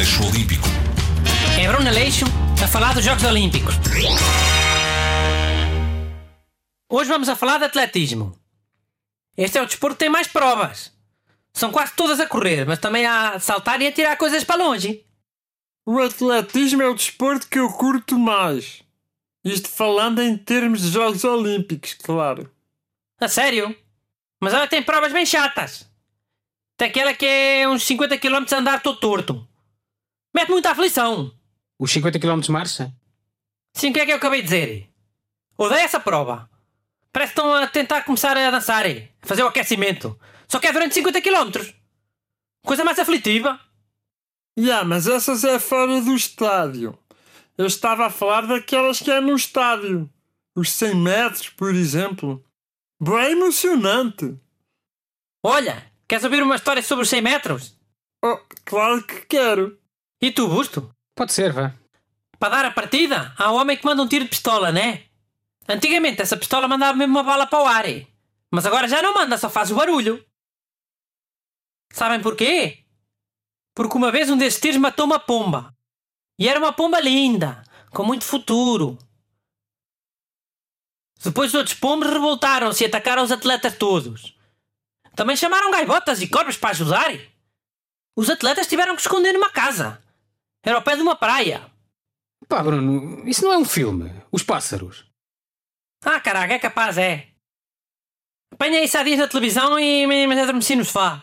Aleixo Olímpico. É Bruno Aleixo a falar dos Jogos Olímpicos. Hoje vamos a falar de atletismo. Este é o desporto que tem mais provas. São quase todas a correr, mas também a saltar e a tirar coisas para longe. O atletismo é o desporto que eu curto mais. Isto falando em termos de Jogos Olímpicos, claro. A sério? Mas ela tem provas bem chatas. Tem aquela que é uns 50 km a andar todo torto. Mete muita aflição. Os 50 km de marcha? Sim, o que é que eu acabei de dizer? Odeio essa prova. Parece que estão a tentar começar a dançar, a fazer o aquecimento. Só que é durante 50 km. Coisa mais aflitiva. Yeah, mas essas é fora do estádio. Eu estava a falar daquelas que é no estádio. Os 100 metros, por exemplo. Bem emocionante. Olha, queres ouvir uma história sobre os 100 metros? Oh, claro que quero. E tu, Busto? Pode ser, vá. Para dar a partida, há um homem que manda um tiro de pistola, né? Antigamente essa pistola mandava mesmo uma bala para o ar. Mas agora já não manda, só faz o barulho. Sabem porquê? Porque uma vez um desses tiros matou uma pomba. E era uma pomba linda, com muito futuro. Depois os outros pombos revoltaram-se e atacaram os atletas todos. Também chamaram gaivotas e cobras para ajudar. Os atletas tiveram que esconder numa casa. Era ao pé de uma praia. Pá, Bruno, isso não é um filme. Os pássaros. Ah, caraca, é capaz, é. Apanhei isso há dias na televisão e me me adormeci no sofá.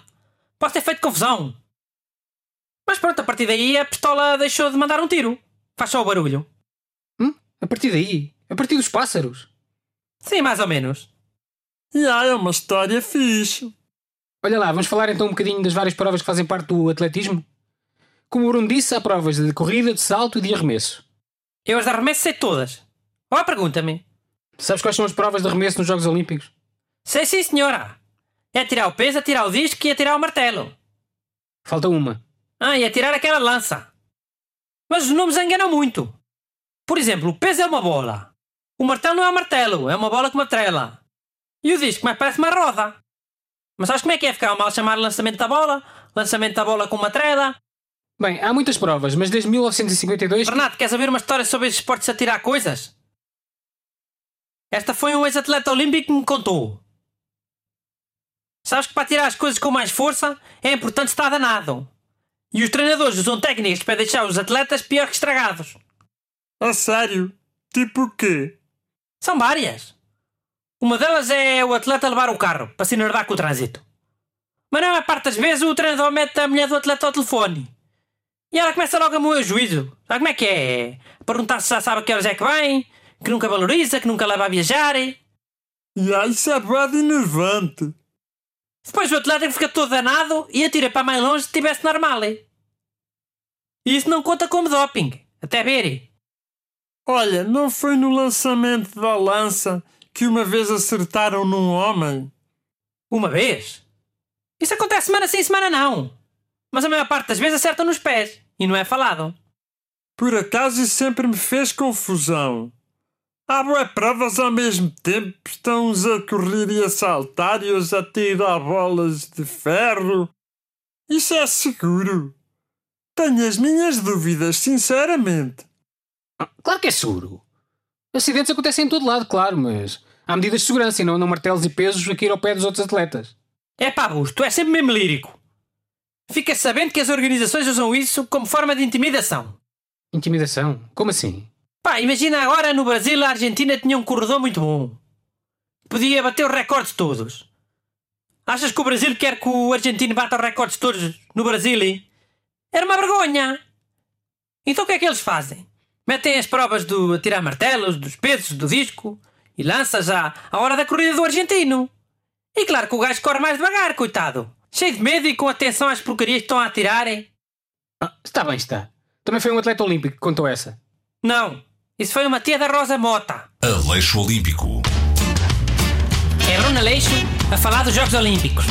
Posso ter feito confusão. Mas pronto, a partir daí a pistola deixou de mandar um tiro. Faz só o barulho. Hum? A partir daí? A partir dos pássaros? Sim, mais ou menos. Yeah, é uma história fixe. Olha lá, vamos falar então um bocadinho das várias provas que fazem parte do atletismo? Como o Bruno disse, há provas de corrida, de salto e de arremesso. Eu as de arremesso sei todas. Ó, pergunta-me. Sabes quais são as provas de arremesso nos Jogos Olímpicos? Sei sim, senhora. É tirar o peso, atirar o disco e atirar o martelo. Falta uma. Ah, e atirar aquela lança. Mas os nomes enganam muito. Por exemplo, o peso é uma bola. O martelo não é um martelo, é uma bola com uma trela. E o disco mais parece uma roda. Mas sabes como é que é ficar mal chamar lançamento da bola? Lançamento da bola com uma trela? Bem, há muitas provas, mas desde 1952. Renato, queres ouvir uma história sobre esses esportes a tirar coisas? Esta foi um ex-atleta olímpico que me contou. Sabes que para tirar as coisas com mais força é importante estar danado. E os treinadores usam técnicas para deixar os atletas pior que estragados. A sério? Tipo o quê? São várias. Uma delas é o atleta levar o carro para se enervar com o trânsito. Mas na maior parte das vezes o treinador mete a mulher do atleta ao telefone. E ela começa logo a moer o juízo. Sabe como é que é? Perguntar se já sabe que horas é que vem, que nunca valoriza, que nunca leva a viajar. Yeah, isso é bem enervante. Depois o atleta fica todo danado e atira para mais longe se estivesse normal. E isso não conta como doping. Até ver. Olha, não foi no lançamento da lança que uma vez acertaram num homem? Uma vez? Isso acontece semana sim, semana não. Mas a maior parte das vezes acertam nos pés. E não é falado. Por acaso isso sempre me fez confusão. Há bué provas ao mesmo tempo, estão uns a correr e a saltar e os a tirar bolas de ferro. Isso é seguro? Tenho as minhas dúvidas, sinceramente. Claro que é seguro. Acidentes acontecem em todo lado, claro, mas há medidas de segurança e não andam martelos e pesos a cair ao pé dos outros atletas. É pá, Busto, tu és sempre mesmo lírico. Fica sabendo que as organizações usam isso como forma de intimidação. Intimidação? Como assim? Pá, imagina agora no Brasil a Argentina tinha um corredor muito bom. Podia bater os recordes todos. Achas que o Brasil quer que o argentino bata os recordes todos no Brasil? hein? Era uma vergonha. Então o que é que eles fazem? Metem as provas do atirar martelos, dos pesos, do disco e lança já a hora da corrida do argentino. E claro que o gajo corre mais devagar, coitado. Cheio de medo e com atenção às porcarias que estão a atirarem. Ah, está bem, está. Também foi um atleta olímpico que contou essa. Não, isso foi uma tia da Rosa Mota. Aleixo Olímpico. É Bruna Leixo a falar dos Jogos Olímpicos.